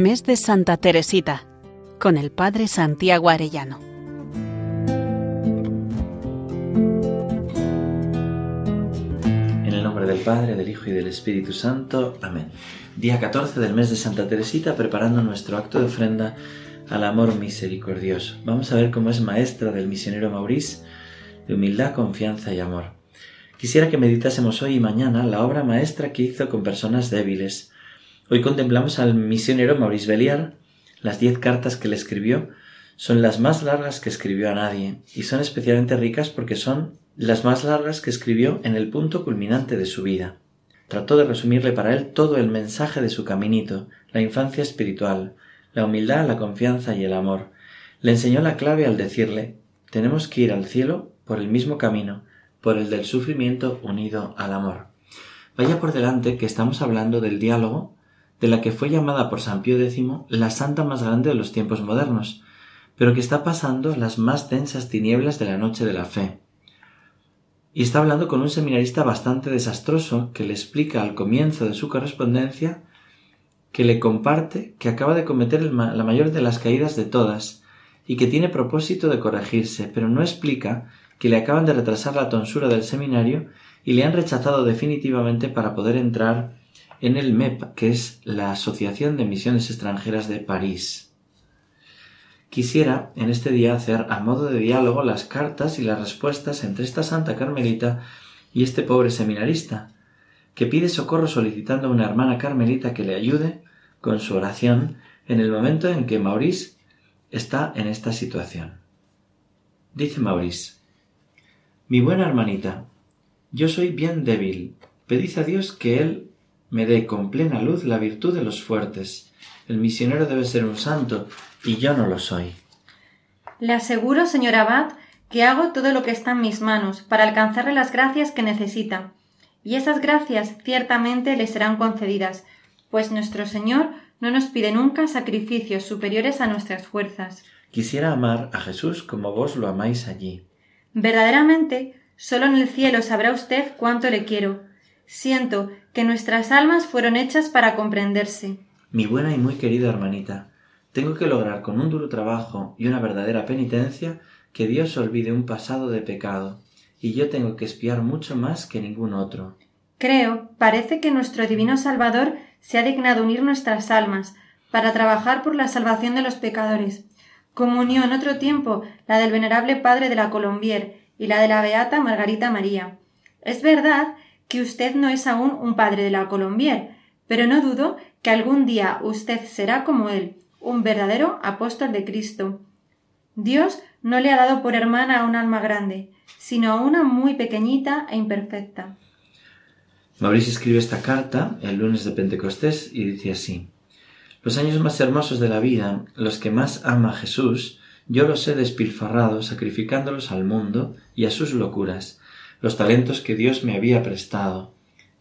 Mes de Santa Teresita, con el Padre Santiago Arellano. En el nombre del Padre, del Hijo y del Espíritu Santo. Amén. Día 14 del mes de Santa Teresita, preparando nuestro acto de ofrenda al amor misericordioso. Vamos a ver cómo es maestra del misionero Maurice de humildad, confianza y amor. Quisiera que meditásemos hoy y mañana la obra maestra que hizo con personas débiles. Hoy contemplamos al misionero Maurice Belliard. Las diez cartas que le escribió son las más largas que escribió a nadie y son especialmente ricas porque son las más largas que escribió en el punto culminante de su vida. Trató de resumirle para él todo el mensaje de su caminito, la infancia espiritual, la humildad, la confianza y el amor. Le enseñó la clave al decirle tenemos que ir al cielo por el mismo camino, por el del sufrimiento unido al amor. Vaya por delante que estamos hablando del diálogo de la que fue llamada por San Pío X la santa más grande de los tiempos modernos, pero que está pasando las más densas tinieblas de la noche de la fe. Y está hablando con un seminarista bastante desastroso que le explica al comienzo de su correspondencia que le comparte que acaba de cometer la mayor de las caídas de todas y que tiene propósito de corregirse, pero no explica que le acaban de retrasar la tonsura del seminario y le han rechazado definitivamente para poder entrar en el MEP, que es la Asociación de Misiones Extranjeras de París. Quisiera en este día hacer a modo de diálogo las cartas y las respuestas entre esta santa carmelita y este pobre seminarista, que pide socorro solicitando a una hermana carmelita que le ayude con su oración en el momento en que Maurice está en esta situación. Dice Maurice, mi buena hermanita, yo soy bien débil. Pedid a Dios que Él me dé con plena luz la virtud de los fuertes. El misionero debe ser un santo, y yo no lo soy. Le aseguro, señor Abad, que hago todo lo que está en mis manos para alcanzarle las gracias que necesita. Y esas gracias ciertamente le serán concedidas, pues nuestro Señor no nos pide nunca sacrificios superiores a nuestras fuerzas. Quisiera amar a Jesús como vos lo amáis allí. Verdaderamente, solo en el cielo sabrá usted cuánto le quiero. Siento que nuestras almas fueron hechas para comprenderse. Mi buena y muy querida hermanita, tengo que lograr con un duro trabajo y una verdadera penitencia que Dios olvide un pasado de pecado, y yo tengo que espiar mucho más que ningún otro. Creo, parece que nuestro divino Salvador se ha dignado unir nuestras almas para trabajar por la salvación de los pecadores, como unió en otro tiempo la del venerable padre de la Colombier y la de la beata Margarita María. Es verdad que usted no es aún un padre de la Colombier, pero no dudo que algún día usted será como él, un verdadero apóstol de Cristo. Dios no le ha dado por hermana a un alma grande, sino a una muy pequeñita e imperfecta. Mauricio escribe esta carta el lunes de Pentecostés y dice así los años más hermosos de la vida, los que más ama Jesús, yo los he despilfarrado sacrificándolos al mundo y a sus locuras, los talentos que Dios me había prestado.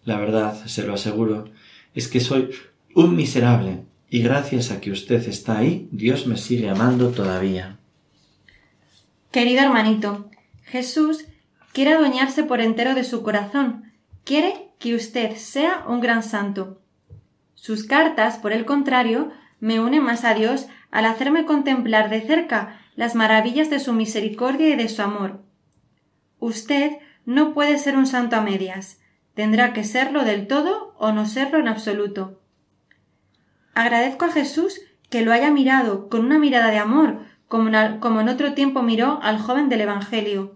La verdad, se lo aseguro, es que soy un miserable, y gracias a que usted está ahí, Dios me sigue amando todavía. Querido hermanito, Jesús quiere adueñarse por entero de su corazón, quiere que usted sea un gran santo. Sus cartas, por el contrario, me unen más a Dios al hacerme contemplar de cerca las maravillas de su misericordia y de su amor. Usted no puede ser un santo a medias, tendrá que serlo del todo o no serlo en absoluto. Agradezco a Jesús que lo haya mirado con una mirada de amor, como en otro tiempo miró al joven del Evangelio.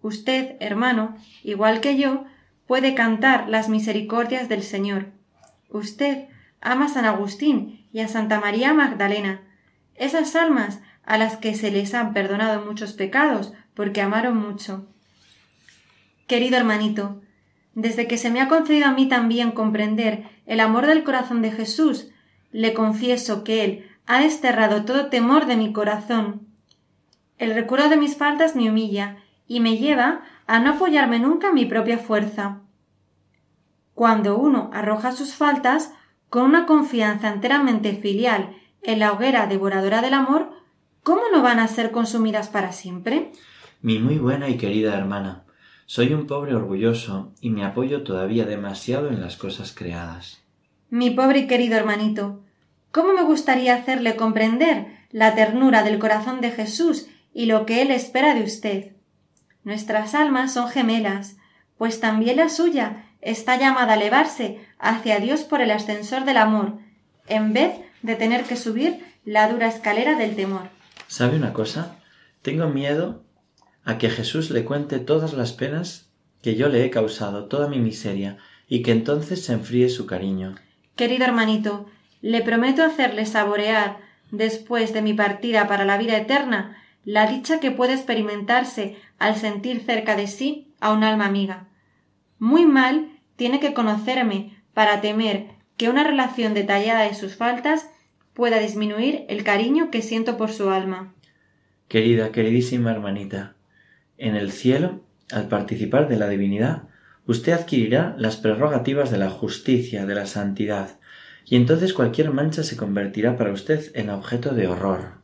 Usted, hermano, igual que yo, puede cantar las misericordias del Señor. Usted ama a San Agustín y a Santa María Magdalena, esas almas a las que se les han perdonado muchos pecados porque amaron mucho. Querido hermanito, desde que se me ha concedido a mí también comprender el amor del corazón de Jesús, le confieso que Él ha desterrado todo temor de mi corazón. El recuerdo de mis faltas me humilla y me lleva a no apoyarme nunca en mi propia fuerza. Cuando uno arroja sus faltas con una confianza enteramente filial en la hoguera devoradora del amor, ¿cómo no van a ser consumidas para siempre? Mi muy buena y querida hermana, soy un pobre orgulloso y me apoyo todavía demasiado en las cosas creadas. Mi pobre y querido hermanito, ¿Cómo me gustaría hacerle comprender la ternura del corazón de Jesús y lo que Él espera de usted? Nuestras almas son gemelas, pues también la suya está llamada a elevarse hacia Dios por el ascensor del amor, en vez de tener que subir la dura escalera del temor. ¿Sabe una cosa? Tengo miedo a que Jesús le cuente todas las penas que yo le he causado, toda mi miseria, y que entonces se enfríe su cariño. Querido hermanito, le prometo hacerle saborear, después de mi partida para la vida eterna, la dicha que puede experimentarse al sentir cerca de sí a un alma amiga. Muy mal tiene que conocerme para temer que una relación detallada de sus faltas pueda disminuir el cariño que siento por su alma. Querida, queridísima hermanita, en el cielo, al participar de la divinidad, usted adquirirá las prerrogativas de la justicia, de la santidad, y entonces cualquier mancha se convertirá para usted en objeto de horror.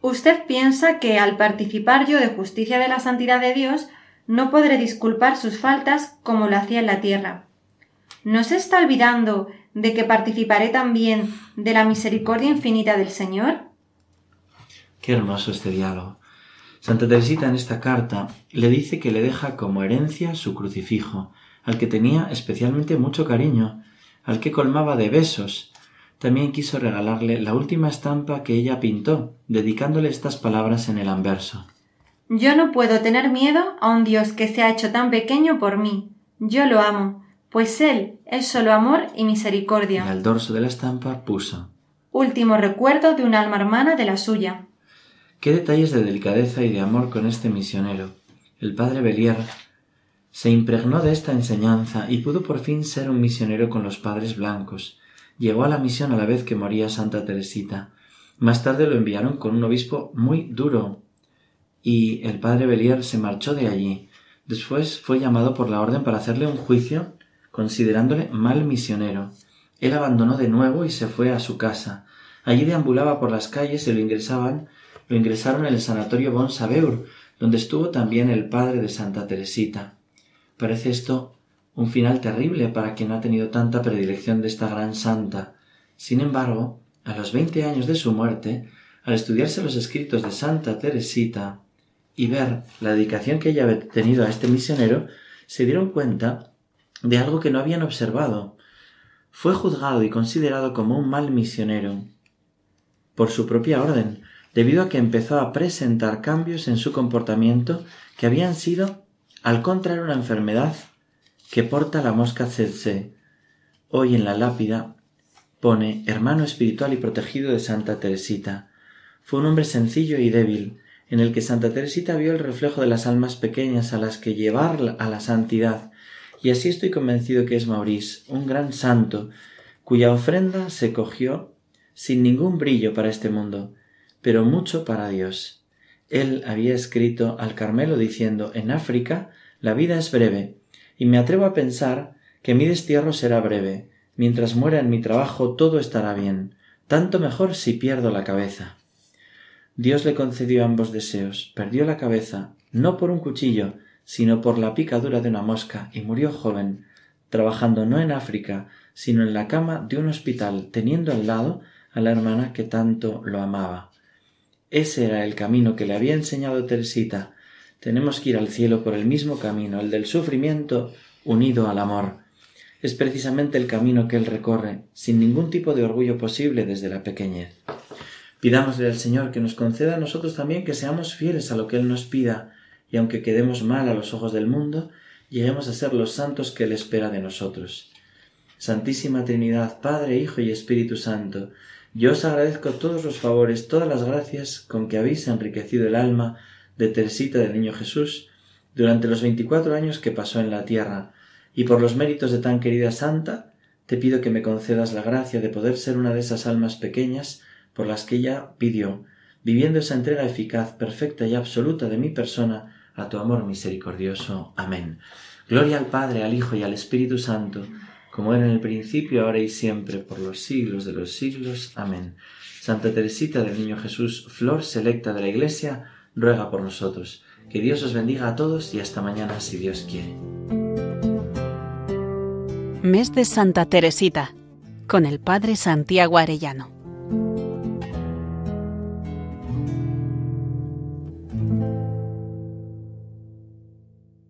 Usted piensa que al participar yo de justicia de la santidad de Dios, no podré disculpar sus faltas como lo hacía en la tierra. ¿No se está olvidando de que participaré también de la misericordia infinita del Señor? Qué hermoso este diálogo. Santa Teresita en esta carta le dice que le deja como herencia su crucifijo, al que tenía especialmente mucho cariño, al que colmaba de besos. También quiso regalarle la última estampa que ella pintó, dedicándole estas palabras en el anverso. Yo no puedo tener miedo a un Dios que se ha hecho tan pequeño por mí. Yo lo amo, pues Él es solo amor y misericordia. Y al dorso de la estampa puso Último recuerdo de un alma hermana de la suya. Qué detalles de delicadeza y de amor con este misionero. El padre Belier se impregnó de esta enseñanza y pudo por fin ser un misionero con los padres blancos. Llegó a la misión a la vez que moría Santa Teresita. Más tarde lo enviaron con un obispo muy duro y el padre Belier se marchó de allí. Después fue llamado por la orden para hacerle un juicio considerándole mal misionero. Él abandonó de nuevo y se fue a su casa. Allí deambulaba por las calles y lo ingresaban lo ingresaron en el sanatorio Bon Sabeur, donde estuvo también el padre de Santa Teresita. Parece esto un final terrible para quien ha tenido tanta predilección de esta gran santa. Sin embargo, a los veinte años de su muerte, al estudiarse los escritos de Santa Teresita y ver la dedicación que ella había tenido a este misionero, se dieron cuenta de algo que no habían observado. Fue juzgado y considerado como un mal misionero por su propia orden, debido a que empezó a presentar cambios en su comportamiento que habían sido al contraer una enfermedad que porta la mosca tsetse. Hoy en la lápida pone hermano espiritual y protegido de Santa Teresita. Fue un hombre sencillo y débil, en el que Santa Teresita vio el reflejo de las almas pequeñas a las que llevar a la santidad, y así estoy convencido que es Maurice, un gran santo, cuya ofrenda se cogió sin ningún brillo para este mundo, pero mucho para Dios. Él había escrito al Carmelo diciendo En África la vida es breve, y me atrevo a pensar que mi destierro será breve. Mientras muera en mi trabajo todo estará bien, tanto mejor si pierdo la cabeza. Dios le concedió ambos deseos, perdió la cabeza, no por un cuchillo, sino por la picadura de una mosca, y murió joven, trabajando no en África, sino en la cama de un hospital, teniendo al lado a la hermana que tanto lo amaba. Ese era el camino que le había enseñado Teresita. Tenemos que ir al cielo por el mismo camino, el del sufrimiento unido al amor. Es precisamente el camino que él recorre, sin ningún tipo de orgullo posible desde la pequeñez. Pidámosle al Señor que nos conceda a nosotros también que seamos fieles a lo que Él nos pida, y aunque quedemos mal a los ojos del mundo, lleguemos a ser los santos que Él espera de nosotros. Santísima Trinidad, Padre, Hijo y Espíritu Santo, yo os agradezco todos los favores, todas las gracias con que habéis enriquecido el alma de Teresita del Niño Jesús durante los veinticuatro años que pasó en la tierra, y por los méritos de tan querida santa, te pido que me concedas la gracia de poder ser una de esas almas pequeñas por las que ella pidió, viviendo esa entrega eficaz, perfecta y absoluta de mi persona a tu amor misericordioso. Amén. Gloria al Padre, al Hijo y al Espíritu Santo, como era en el principio, ahora y siempre, por los siglos de los siglos. Amén. Santa Teresita del Niño Jesús, flor selecta de la Iglesia, ruega por nosotros. Que Dios os bendiga a todos y hasta mañana si Dios quiere. Mes de Santa Teresita, con el Padre Santiago Arellano.